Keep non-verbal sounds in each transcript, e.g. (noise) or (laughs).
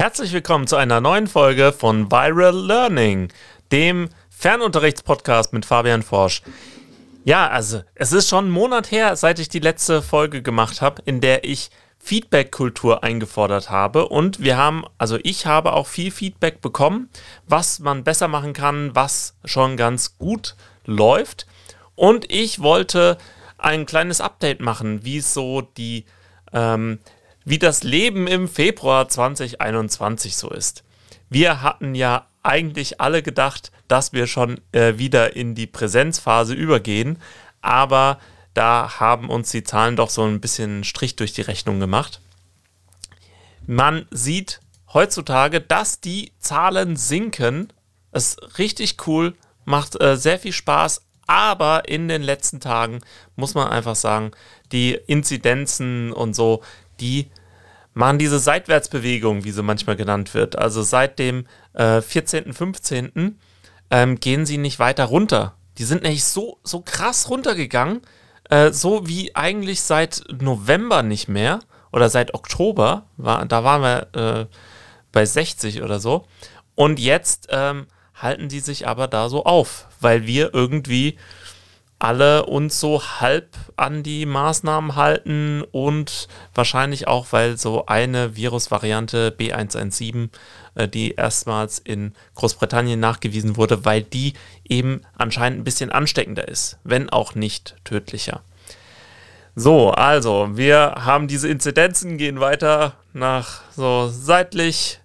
Herzlich willkommen zu einer neuen Folge von Viral Learning, dem Fernunterrichtspodcast mit Fabian Forsch. Ja, also es ist schon ein Monat her, seit ich die letzte Folge gemacht habe, in der ich Feedback-Kultur eingefordert habe. Und wir haben, also ich habe auch viel Feedback bekommen, was man besser machen kann, was schon ganz gut läuft. Und ich wollte ein kleines Update machen, wie so die, ähm, wie das Leben im Februar 2021 so ist. Wir hatten ja eigentlich alle gedacht, dass wir schon äh, wieder in die Präsenzphase übergehen, aber da haben uns die Zahlen doch so ein bisschen Strich durch die Rechnung gemacht. Man sieht heutzutage, dass die Zahlen sinken. Das ist richtig cool, macht äh, sehr viel Spaß, aber in den letzten Tagen muss man einfach sagen, die Inzidenzen und so, die machen diese Seitwärtsbewegung, wie sie manchmal genannt wird. Also seit dem äh, 14., 15. Ähm, gehen sie nicht weiter runter. Die sind nämlich so, so krass runtergegangen, äh, so wie eigentlich seit November nicht mehr oder seit Oktober. War, da waren wir äh, bei 60 oder so. Und jetzt ähm, halten die sich aber da so auf, weil wir irgendwie alle uns so halb an die Maßnahmen halten und wahrscheinlich auch, weil so eine Virusvariante B117, äh, die erstmals in Großbritannien nachgewiesen wurde, weil die eben anscheinend ein bisschen ansteckender ist, wenn auch nicht tödlicher. So, also, wir haben diese Inzidenzen, gehen weiter nach so seitlich.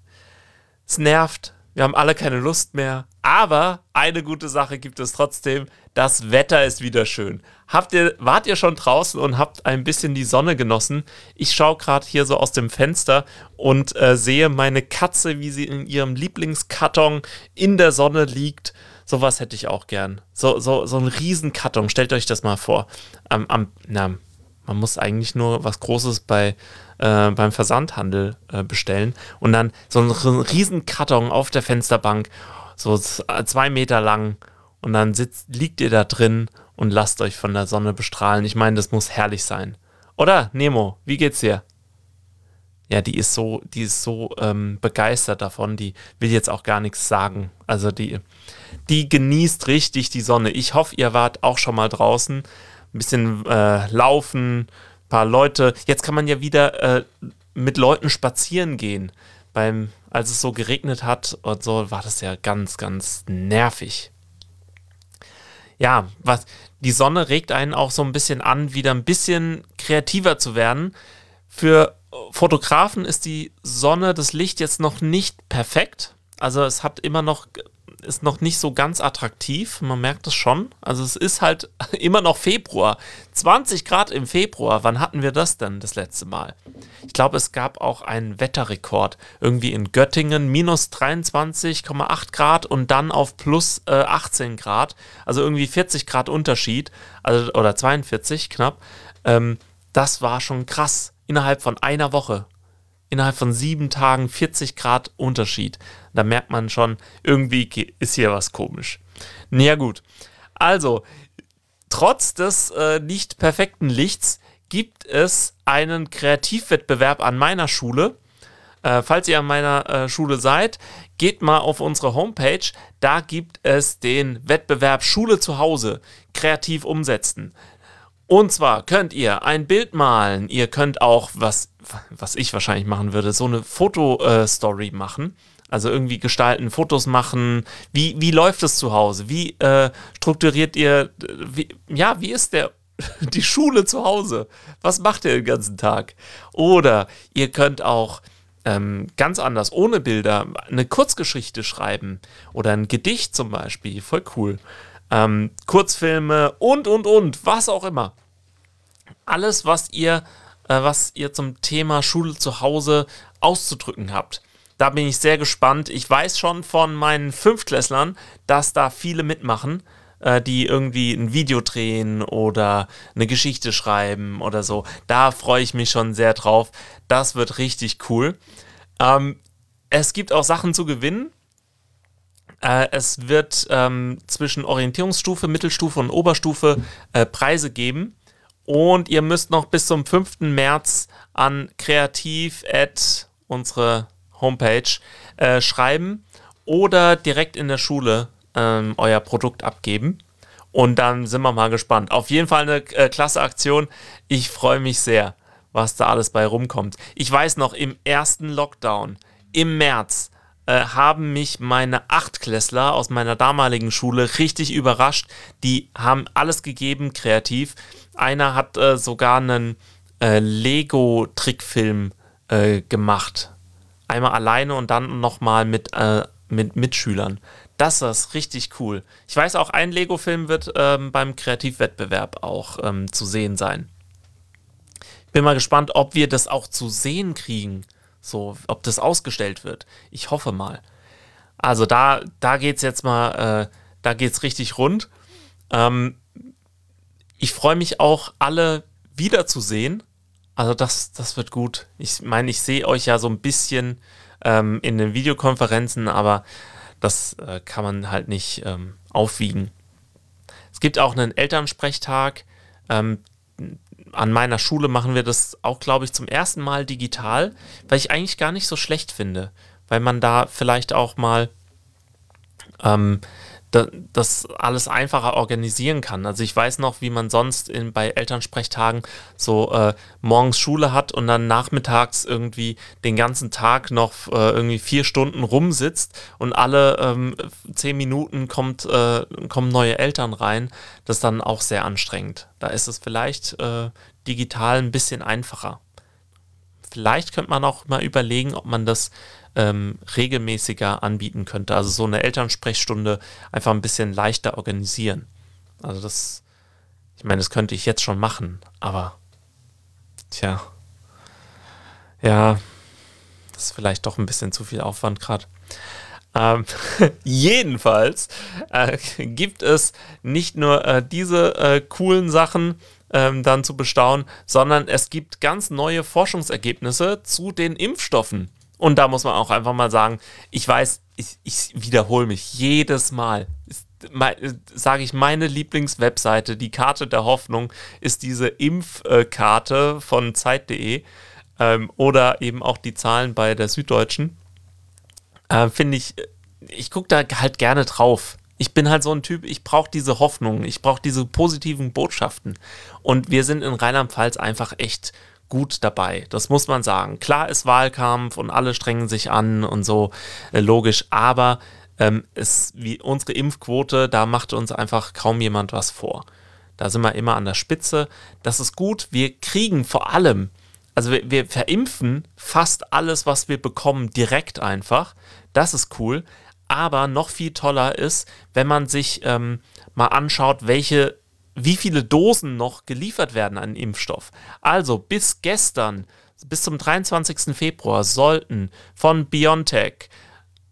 Es nervt, wir haben alle keine Lust mehr. Aber eine gute Sache gibt es trotzdem. Das Wetter ist wieder schön. Habt ihr, wart ihr schon draußen und habt ein bisschen die Sonne genossen? Ich schaue gerade hier so aus dem Fenster und äh, sehe meine Katze, wie sie in ihrem Lieblingskarton in der Sonne liegt. Sowas hätte ich auch gern. So, so, so ein Riesenkarton. Stellt euch das mal vor. Am, am, na, man muss eigentlich nur was Großes bei, äh, beim Versandhandel äh, bestellen und dann so einen, so einen riesen Karton auf der Fensterbank, so zwei Meter lang und dann sitzt, liegt ihr da drin und lasst euch von der Sonne bestrahlen. Ich meine, das muss herrlich sein. Oder, Nemo, wie geht's dir? Ja, die ist so, die ist so ähm, begeistert davon, die will jetzt auch gar nichts sagen. Also die, die genießt richtig die Sonne. Ich hoffe, ihr wart auch schon mal draußen ein bisschen äh, laufen, ein paar Leute. Jetzt kann man ja wieder äh, mit Leuten spazieren gehen. Beim, als es so geregnet hat und so, war das ja ganz, ganz nervig. Ja, was, die Sonne regt einen auch so ein bisschen an, wieder ein bisschen kreativer zu werden. Für Fotografen ist die Sonne, das Licht jetzt noch nicht perfekt. Also es hat immer noch ist noch nicht so ganz attraktiv. Man merkt es schon. Also es ist halt (laughs) immer noch Februar. 20 Grad im Februar. Wann hatten wir das denn das letzte Mal? Ich glaube, es gab auch einen Wetterrekord. Irgendwie in Göttingen minus 23,8 Grad und dann auf plus äh, 18 Grad. Also irgendwie 40 Grad Unterschied. Also, oder 42 knapp. Ähm, das war schon krass. Innerhalb von einer Woche innerhalb von sieben Tagen 40 Grad Unterschied. Da merkt man schon, irgendwie ist hier was komisch. Naja gut. Also, trotz des äh, nicht perfekten Lichts gibt es einen Kreativwettbewerb an meiner Schule. Äh, falls ihr an meiner äh, Schule seid, geht mal auf unsere Homepage. Da gibt es den Wettbewerb Schule zu Hause kreativ umsetzen. Und zwar könnt ihr ein Bild malen. Ihr könnt auch, was, was ich wahrscheinlich machen würde, so eine Fotostory äh, machen. Also irgendwie gestalten, Fotos machen. Wie, wie läuft es zu Hause? Wie äh, strukturiert ihr, wie, ja, wie ist der, (laughs) die Schule zu Hause? Was macht ihr den ganzen Tag? Oder ihr könnt auch ähm, ganz anders, ohne Bilder, eine Kurzgeschichte schreiben oder ein Gedicht zum Beispiel. Voll cool ähm, Kurzfilme und, und, und, was auch immer. Alles, was ihr, äh, was ihr zum Thema Schule zu Hause auszudrücken habt. Da bin ich sehr gespannt. Ich weiß schon von meinen Fünftklässlern, dass da viele mitmachen, äh, die irgendwie ein Video drehen oder eine Geschichte schreiben oder so. Da freue ich mich schon sehr drauf. Das wird richtig cool. Ähm, es gibt auch Sachen zu gewinnen. Äh, es wird ähm, zwischen Orientierungsstufe, Mittelstufe und Oberstufe äh, Preise geben. Und ihr müsst noch bis zum 5. März an kreativ at unsere Homepage äh, schreiben oder direkt in der Schule ähm, euer Produkt abgeben. Und dann sind wir mal gespannt. Auf jeden Fall eine äh, klasse Aktion. Ich freue mich sehr, was da alles bei rumkommt. Ich weiß noch, im ersten Lockdown im März äh, haben mich meine Achtklässler aus meiner damaligen Schule richtig überrascht. Die haben alles gegeben, kreativ. Einer hat äh, sogar einen äh, Lego-Trickfilm äh, gemacht. Einmal alleine und dann nochmal mit, äh, mit Mitschülern. Das ist richtig cool. Ich weiß auch, ein Lego-Film wird ähm, beim Kreativwettbewerb auch ähm, zu sehen sein. Bin mal gespannt, ob wir das auch zu sehen kriegen. So, ob das ausgestellt wird. Ich hoffe mal. Also da, da geht es jetzt mal, äh, da geht es richtig rund. Ähm, ich freue mich auch, alle wiederzusehen. Also das, das wird gut. Ich meine, ich sehe euch ja so ein bisschen ähm, in den Videokonferenzen, aber das äh, kann man halt nicht ähm, aufwiegen. Es gibt auch einen Elternsprechtag. Ähm, an meiner Schule machen wir das auch, glaube ich, zum ersten Mal digital, weil ich eigentlich gar nicht so schlecht finde, weil man da vielleicht auch mal ähm, das alles einfacher organisieren kann. Also ich weiß noch, wie man sonst in, bei Elternsprechtagen so äh, morgens Schule hat und dann nachmittags irgendwie den ganzen Tag noch äh, irgendwie vier Stunden rumsitzt und alle ähm, zehn Minuten kommt, äh, kommen neue Eltern rein. Das ist dann auch sehr anstrengend. Da ist es vielleicht äh, digital ein bisschen einfacher. Vielleicht könnte man auch mal überlegen, ob man das ähm, regelmäßiger anbieten könnte. Also so eine Elternsprechstunde einfach ein bisschen leichter organisieren. Also das, ich meine, das könnte ich jetzt schon machen, aber tja, ja, das ist vielleicht doch ein bisschen zu viel Aufwand gerade. Ähm, (laughs) jedenfalls äh, gibt es nicht nur äh, diese äh, coolen Sachen ähm, dann zu bestaunen, sondern es gibt ganz neue Forschungsergebnisse zu den Impfstoffen. Und da muss man auch einfach mal sagen, ich weiß, ich, ich wiederhole mich jedes Mal. Sage ich, meine Lieblingswebseite, die Karte der Hoffnung, ist diese Impfkarte von Zeit.de ähm, oder eben auch die Zahlen bei der Süddeutschen. Äh, Finde ich, ich gucke da halt gerne drauf. Ich bin halt so ein Typ, ich brauche diese Hoffnung, ich brauche diese positiven Botschaften. Und wir sind in Rheinland-Pfalz einfach echt gut dabei. Das muss man sagen. Klar ist Wahlkampf und alle strengen sich an und so, äh, logisch, aber ähm, es, wie unsere Impfquote, da macht uns einfach kaum jemand was vor. Da sind wir immer an der Spitze. Das ist gut. Wir kriegen vor allem, also wir, wir verimpfen fast alles, was wir bekommen, direkt einfach. Das ist cool. Aber noch viel toller ist, wenn man sich ähm, mal anschaut, welche wie viele Dosen noch geliefert werden an Impfstoff. Also bis gestern, bis zum 23. Februar, sollten von BioNTech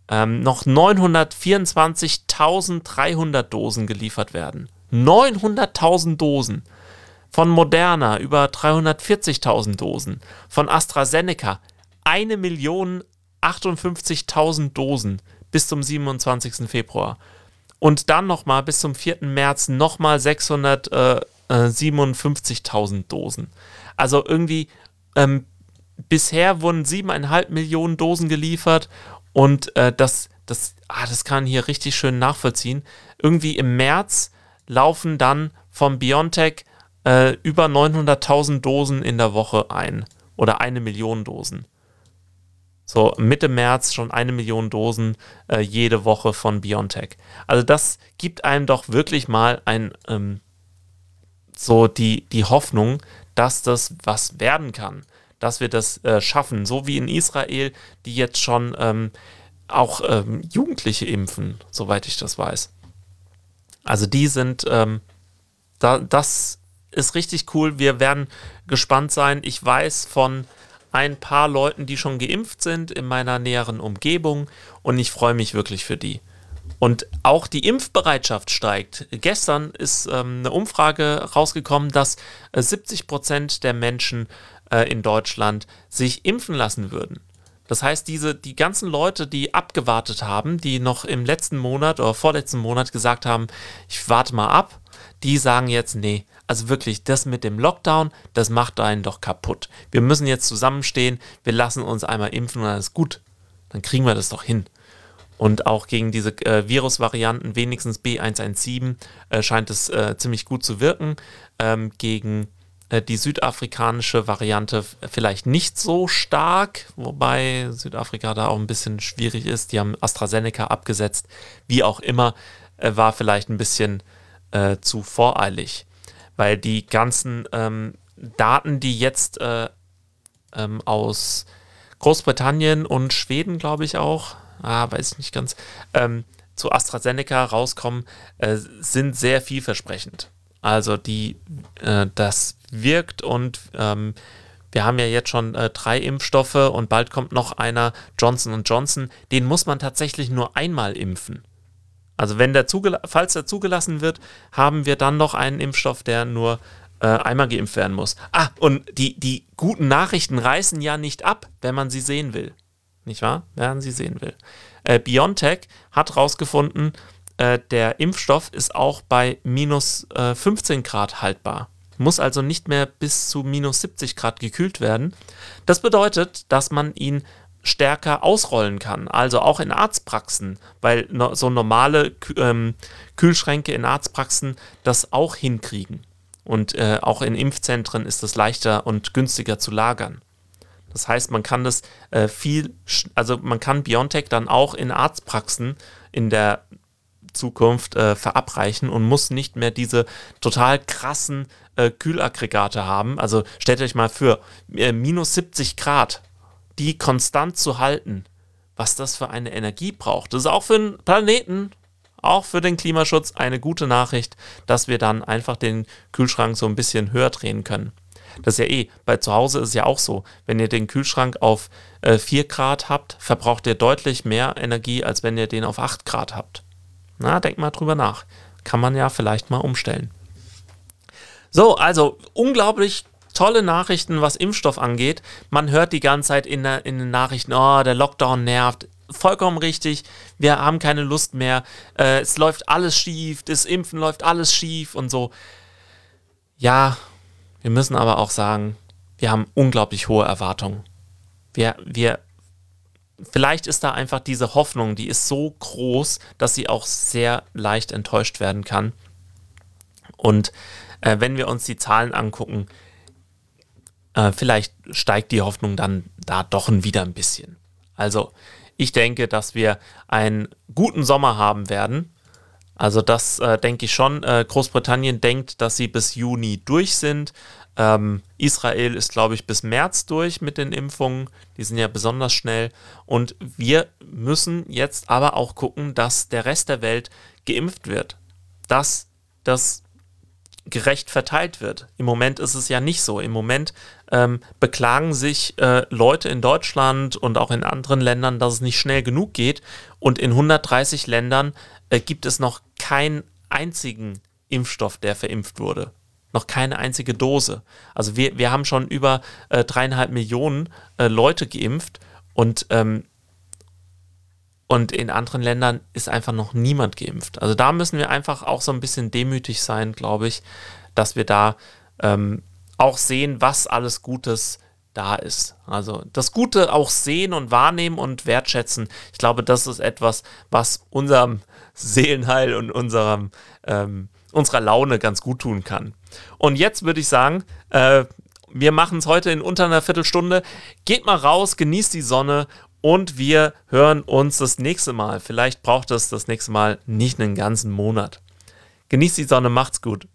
ähm, noch 924.300 Dosen geliefert werden. 900.000 Dosen. Von Moderna über 340.000 Dosen. Von AstraZeneca 1.058.000 Dosen bis zum 27. Februar und dann nochmal bis zum 4. März nochmal 657.000 äh, Dosen. Also irgendwie, ähm, bisher wurden 7,5 Millionen Dosen geliefert und äh, das, das, ah, das kann hier richtig schön nachvollziehen. Irgendwie im März laufen dann vom BioNTech äh, über 900.000 Dosen in der Woche ein oder eine Million Dosen. So Mitte März schon eine Million Dosen äh, jede Woche von BioNTech. Also das gibt einem doch wirklich mal ein ähm, so die, die Hoffnung, dass das was werden kann, dass wir das äh, schaffen, so wie in Israel, die jetzt schon ähm, auch ähm, Jugendliche impfen, soweit ich das weiß. Also die sind, ähm, da, das ist richtig cool. Wir werden gespannt sein. Ich weiß von ein paar Leuten, die schon geimpft sind in meiner näheren Umgebung und ich freue mich wirklich für die. Und auch die Impfbereitschaft steigt. Gestern ist ähm, eine Umfrage rausgekommen, dass äh, 70 Prozent der Menschen äh, in Deutschland sich impfen lassen würden. Das heißt, diese, die ganzen Leute, die abgewartet haben, die noch im letzten Monat oder vorletzten Monat gesagt haben, ich warte mal ab, die sagen jetzt, nee, also wirklich, das mit dem Lockdown, das macht einen doch kaputt. Wir müssen jetzt zusammenstehen, wir lassen uns einmal impfen und ist gut. dann kriegen wir das doch hin. Und auch gegen diese äh, Virusvarianten, wenigstens B117, äh, scheint es äh, ziemlich gut zu wirken. Ähm, gegen äh, die südafrikanische Variante vielleicht nicht so stark, wobei Südafrika da auch ein bisschen schwierig ist. Die haben AstraZeneca abgesetzt. Wie auch immer, äh, war vielleicht ein bisschen äh, zu voreilig, weil die ganzen ähm, Daten, die jetzt ähm, aus Großbritannien und Schweden, glaube ich auch, ah, weiß ich nicht ganz, ähm, zu AstraZeneca rauskommen, äh, sind sehr vielversprechend. Also die, äh, das wirkt und ähm, wir haben ja jetzt schon äh, drei Impfstoffe und bald kommt noch einer, Johnson Johnson. Den muss man tatsächlich nur einmal impfen. Also wenn der falls der zugelassen wird, haben wir dann noch einen Impfstoff, der nur äh, einmal geimpft werden muss. Ah, und die, die guten Nachrichten reißen ja nicht ab, wenn man sie sehen will. Nicht wahr? Wenn man sie sehen will. Äh, BioNTech hat herausgefunden, äh, der Impfstoff ist auch bei minus 15 äh, Grad haltbar. Muss also nicht mehr bis zu minus 70 Grad gekühlt werden. Das bedeutet, dass man ihn stärker ausrollen kann, also auch in Arztpraxen, weil so normale ähm, Kühlschränke in Arztpraxen das auch hinkriegen. Und äh, auch in Impfzentren ist es leichter und günstiger zu lagern. Das heißt, man kann das äh, viel, also man kann BioNTech dann auch in Arztpraxen in der Zukunft äh, verabreichen und muss nicht mehr diese total krassen äh, Kühlaggregate haben. Also stellt euch mal für minus 70 Grad, die konstant zu halten, was das für eine Energie braucht. Das ist auch für den Planeten auch für den Klimaschutz eine gute Nachricht, dass wir dann einfach den Kühlschrank so ein bisschen höher drehen können. Das ist ja eh, bei zu Hause ist es ja auch so, wenn ihr den Kühlschrank auf äh, 4 Grad habt, verbraucht ihr deutlich mehr Energie, als wenn ihr den auf 8 Grad habt. Na, denkt mal drüber nach. Kann man ja vielleicht mal umstellen. So, also unglaublich tolle Nachrichten, was Impfstoff angeht. Man hört die ganze Zeit in, der, in den Nachrichten, oh, der Lockdown nervt vollkommen richtig. Wir haben keine Lust mehr. Äh, es läuft alles schief. Das Impfen läuft alles schief und so. Ja, wir müssen aber auch sagen, wir haben unglaublich hohe Erwartungen. Wir, wir, vielleicht ist da einfach diese Hoffnung, die ist so groß, dass sie auch sehr leicht enttäuscht werden kann. Und äh, wenn wir uns die Zahlen angucken, äh, vielleicht steigt die Hoffnung dann da doch wieder ein bisschen. Also ich denke, dass wir einen guten Sommer haben werden. Also das äh, denke ich schon. Äh, Großbritannien denkt, dass sie bis Juni durch sind. Ähm, Israel ist, glaube ich, bis März durch mit den Impfungen. Die sind ja besonders schnell. Und wir müssen jetzt aber auch gucken, dass der Rest der Welt geimpft wird. Dass das gerecht verteilt wird. Im Moment ist es ja nicht so. Im Moment ähm, beklagen sich äh, Leute in Deutschland und auch in anderen Ländern, dass es nicht schnell genug geht. Und in 130 Ländern äh, gibt es noch keinen einzigen Impfstoff, der verimpft wurde. Noch keine einzige Dose. Also wir, wir haben schon über äh, dreieinhalb Millionen äh, Leute geimpft und ähm, und in anderen Ländern ist einfach noch niemand geimpft. Also da müssen wir einfach auch so ein bisschen demütig sein, glaube ich, dass wir da ähm, auch sehen, was alles Gutes da ist. Also das Gute auch sehen und wahrnehmen und wertschätzen. Ich glaube, das ist etwas, was unserem Seelenheil und unserem, ähm, unserer Laune ganz gut tun kann. Und jetzt würde ich sagen, äh, wir machen es heute in unter einer Viertelstunde. Geht mal raus, genießt die Sonne und wir hören uns das nächste Mal. Vielleicht braucht es das nächste Mal nicht einen ganzen Monat. Genießt die Sonne, macht's gut.